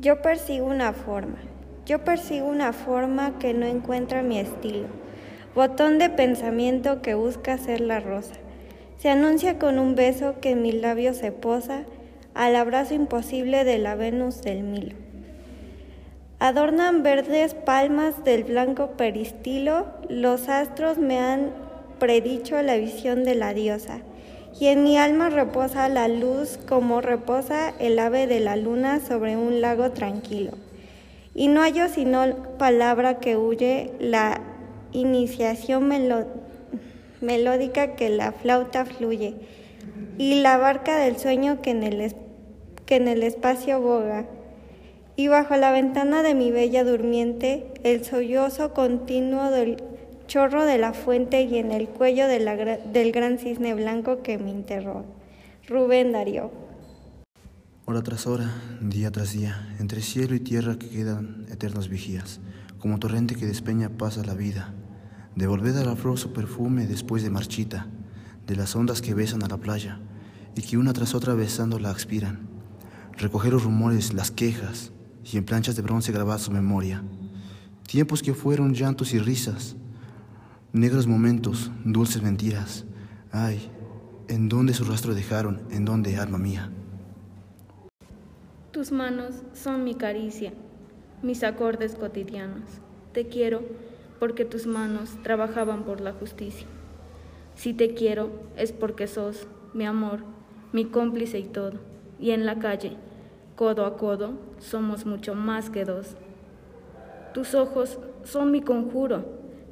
Yo persigo una forma, yo persigo una forma que no encuentra mi estilo, botón de pensamiento que busca ser la rosa. Se anuncia con un beso que en mis labios se posa al abrazo imposible de la Venus del Milo. Adornan verdes palmas del blanco peristilo, los astros me han predicho la visión de la diosa, y en mi alma reposa la luz como reposa el ave de la luna sobre un lago tranquilo. Y no hallo sino palabra que huye la iniciación melódica que la flauta fluye, y la barca del sueño que en el, que en el espacio boga. Y bajo la ventana de mi bella durmiente, el sollozo continuo del chorro de la fuente y en el cuello del gran cisne blanco que me enterró. Rubén Darío. Hora tras hora, día tras día, entre cielo y tierra que quedan eternos vigías, como torrente que despeña pasa la vida. Devolved a la flor su perfume después de marchita, de las ondas que besan a la playa y que una tras otra besando la expiran. Recoger los rumores, las quejas y en planchas de bronce grabar su memoria. Tiempos que fueron llantos y risas, Negros momentos, dulces mentiras. Ay, ¿en dónde su rastro dejaron? ¿En dónde, alma mía? Tus manos son mi caricia, mis acordes cotidianos. Te quiero porque tus manos trabajaban por la justicia. Si te quiero es porque sos mi amor, mi cómplice y todo. Y en la calle, codo a codo, somos mucho más que dos. Tus ojos son mi conjuro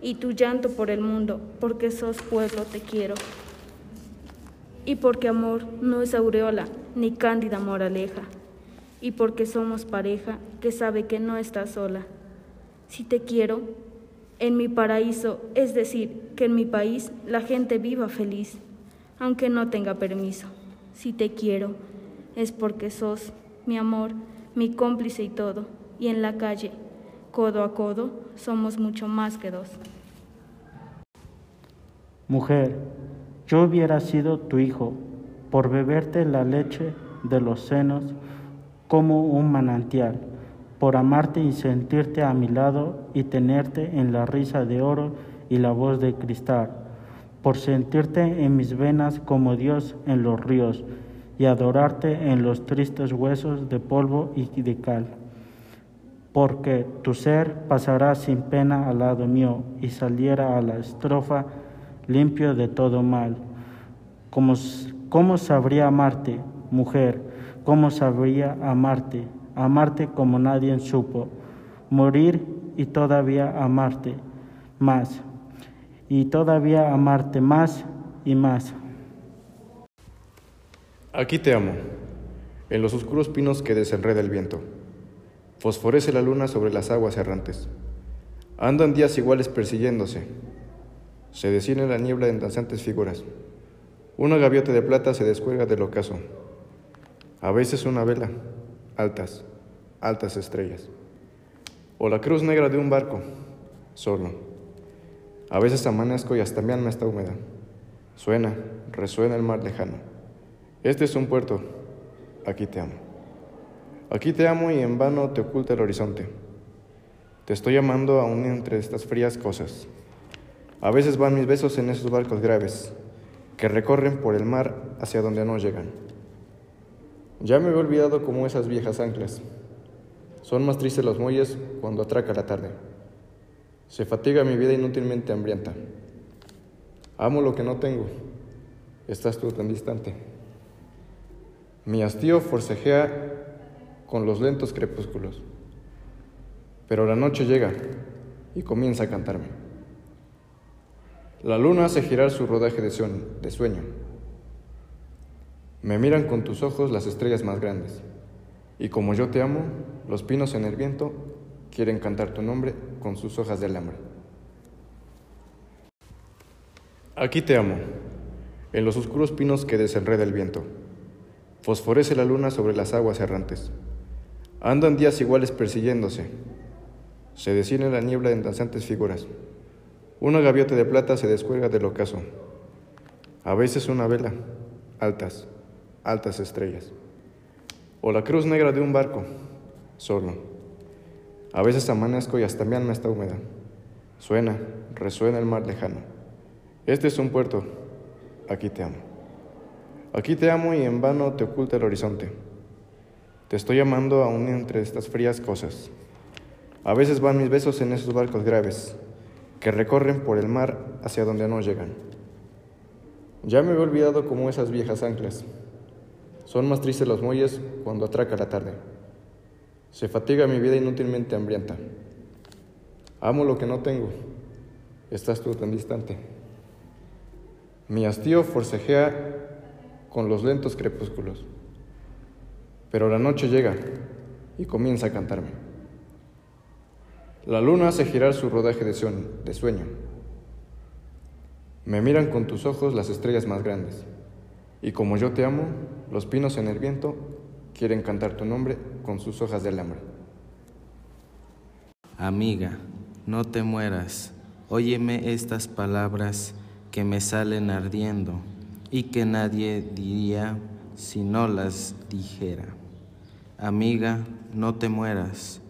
y tu llanto por el mundo, porque sos pueblo te quiero. Y porque amor no es aureola, ni cándida moraleja, y porque somos pareja que sabe que no está sola. Si te quiero, en mi paraíso, es decir, que en mi país la gente viva feliz, aunque no tenga permiso. Si te quiero, es porque sos mi amor, mi cómplice y todo, y en la calle codo a codo, somos mucho más que dos. Mujer, yo hubiera sido tu hijo por beberte la leche de los senos como un manantial, por amarte y sentirte a mi lado y tenerte en la risa de oro y la voz de cristal, por sentirte en mis venas como Dios en los ríos y adorarte en los tristes huesos de polvo y de cal porque tu ser pasará sin pena al lado mío y saliera a la estrofa limpio de todo mal. ¿Cómo, cómo sabría amarte, mujer? ¿Cómo sabría amarte? Amarte como nadie supo. Morir y todavía amarte más. Y todavía amarte más y más. Aquí te amo, en los oscuros pinos que desenreda el viento. Fosforece la luna sobre las aguas errantes. Andan días iguales persiguiéndose. Se desciende la niebla en danzantes figuras. Una gaviota de plata se descuelga del ocaso. A veces una vela, altas, altas estrellas. O la cruz negra de un barco, solo. A veces amanezco y hasta mi alma está húmeda. Suena, resuena el mar lejano. Este es un puerto, aquí te amo. Aquí te amo y en vano te oculta el horizonte. Te estoy amando aún entre estas frías cosas. A veces van mis besos en esos barcos graves que recorren por el mar hacia donde no llegan. Ya me he olvidado como esas viejas anclas. Son más tristes los muelles cuando atraca la tarde. Se fatiga mi vida inútilmente hambrienta. Amo lo que no tengo. Estás tú tan distante. Mi hastío forcejea con los lentos crepúsculos. Pero la noche llega y comienza a cantarme. La luna hace girar su rodaje de sueño. Me miran con tus ojos las estrellas más grandes. Y como yo te amo, los pinos en el viento quieren cantar tu nombre con sus hojas de alambre. Aquí te amo, en los oscuros pinos que desenreda el viento. Fosforece la luna sobre las aguas errantes. Andan días iguales persiguiéndose. Se desciende la niebla en danzantes figuras. Una gaviota de plata se descuelga del ocaso. A veces una vela, altas, altas estrellas. O la cruz negra de un barco, solo. A veces amanezco y hasta mi alma está húmeda. Suena, resuena el mar lejano. Este es un puerto, aquí te amo. Aquí te amo y en vano te oculta el horizonte. Te estoy llamando aún entre estas frías cosas. A veces van mis besos en esos barcos graves que recorren por el mar hacia donde no llegan. Ya me he olvidado como esas viejas anclas. Son más tristes los muelles cuando atraca la tarde. Se fatiga mi vida inútilmente hambrienta. Amo lo que no tengo. Estás tú tan distante. Mi hastío forcejea con los lentos crepúsculos. Pero la noche llega y comienza a cantarme. La luna hace girar su rodaje de sueño. Me miran con tus ojos las estrellas más grandes. Y como yo te amo, los pinos en el viento quieren cantar tu nombre con sus hojas de alambre. Amiga, no te mueras. Óyeme estas palabras que me salen ardiendo y que nadie diría si no las dijera. Amiga, no te mueras.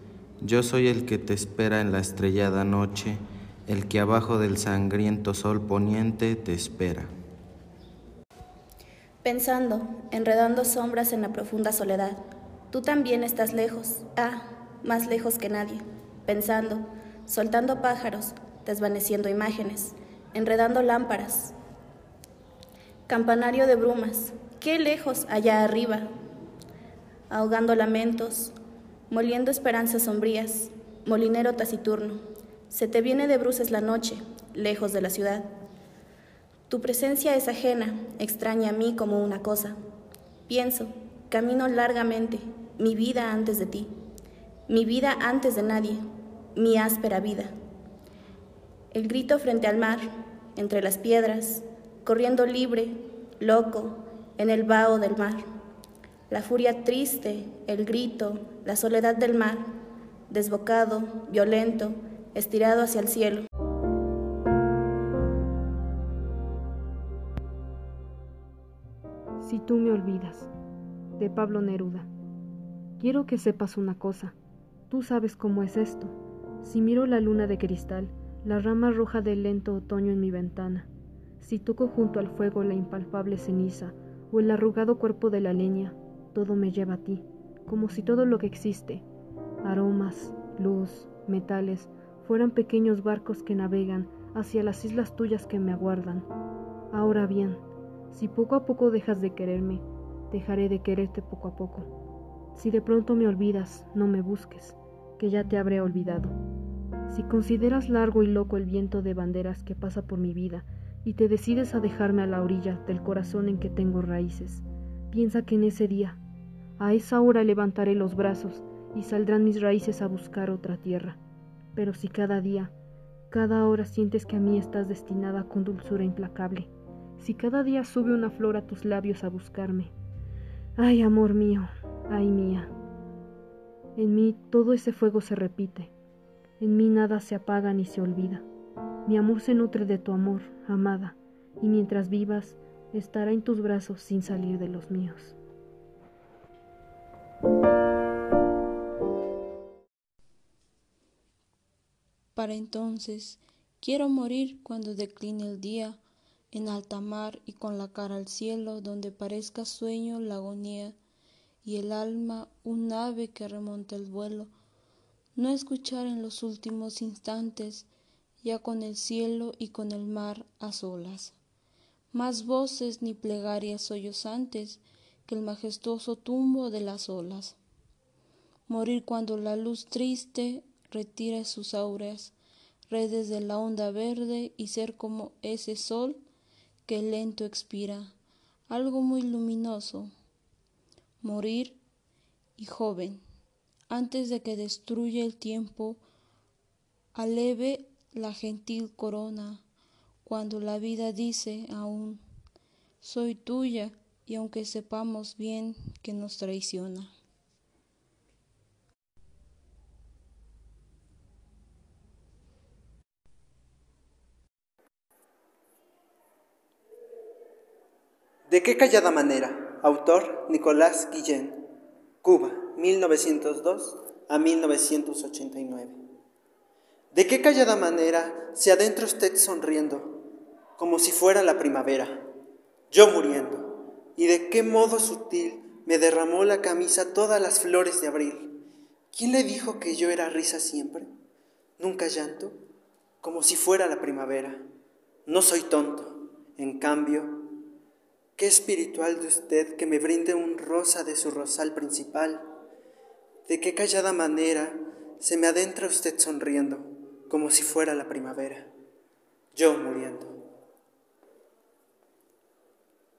Yo soy el que te espera en la estrellada noche, el que abajo del sangriento sol poniente te espera. Pensando, enredando sombras en la profunda soledad, tú también estás lejos, ah, más lejos que nadie. Pensando, soltando pájaros, desvaneciendo imágenes, enredando lámparas. Campanario de brumas, qué lejos allá arriba, ahogando lamentos, moliendo esperanzas sombrías, molinero taciturno. Se te viene de bruces la noche, lejos de la ciudad. Tu presencia es ajena, extraña a mí como una cosa. Pienso, camino largamente, mi vida antes de ti, mi vida antes de nadie, mi áspera vida. El grito frente al mar, entre las piedras, corriendo libre, loco, en el vaho del mar. La furia triste, el grito, la soledad del mar, desbocado, violento, estirado hacia el cielo. Si tú me olvidas, de Pablo Neruda. Quiero que sepas una cosa, tú sabes cómo es esto. Si miro la luna de cristal, la rama roja del lento otoño en mi ventana, si toco junto al fuego la impalpable ceniza o el arrugado cuerpo de la leña, todo me lleva a ti, como si todo lo que existe, aromas, luz, metales, fueran pequeños barcos que navegan hacia las islas tuyas que me aguardan. Ahora bien, si poco a poco dejas de quererme, dejaré de quererte poco a poco. Si de pronto me olvidas, no me busques, que ya te habré olvidado. Si consideras largo y loco el viento de banderas que pasa por mi vida y te decides a dejarme a la orilla del corazón en que tengo raíces, piensa que en ese día, a esa hora levantaré los brazos y saldrán mis raíces a buscar otra tierra. Pero si cada día, cada hora sientes que a mí estás destinada con dulzura implacable, si cada día sube una flor a tus labios a buscarme. Ay, amor mío, ay mía. En mí todo ese fuego se repite, en mí nada se apaga ni se olvida. Mi amor se nutre de tu amor, amada, y mientras vivas, estará en tus brazos sin salir de los míos. Para entonces, quiero morir cuando decline el día en alta mar y con la cara al cielo, donde parezca sueño la agonía y el alma un ave que remonta el vuelo, no escuchar en los últimos instantes, ya con el cielo y con el mar a solas, más voces ni plegarias sollozantes que el majestuoso tumbo de las olas. Morir cuando la luz triste retira sus aureas redes de la onda verde y ser como ese sol que lento expira, algo muy luminoso. Morir, y joven, antes de que destruya el tiempo, aleve la gentil corona, cuando la vida dice aún, soy tuya, y aunque sepamos bien que nos traiciona. ¿De qué callada manera? Autor Nicolás Guillén. Cuba, 1902 a 1989. ¿De qué callada manera se adentra usted sonriendo, como si fuera la primavera, yo muriendo? ¿Y de qué modo sutil me derramó la camisa todas las flores de abril? ¿Quién le dijo que yo era risa siempre? ¿Nunca llanto? Como si fuera la primavera. No soy tonto, en cambio, Qué espiritual de usted que me brinde un rosa de su rosal principal. De qué callada manera se me adentra usted sonriendo, como si fuera la primavera. Yo muriendo.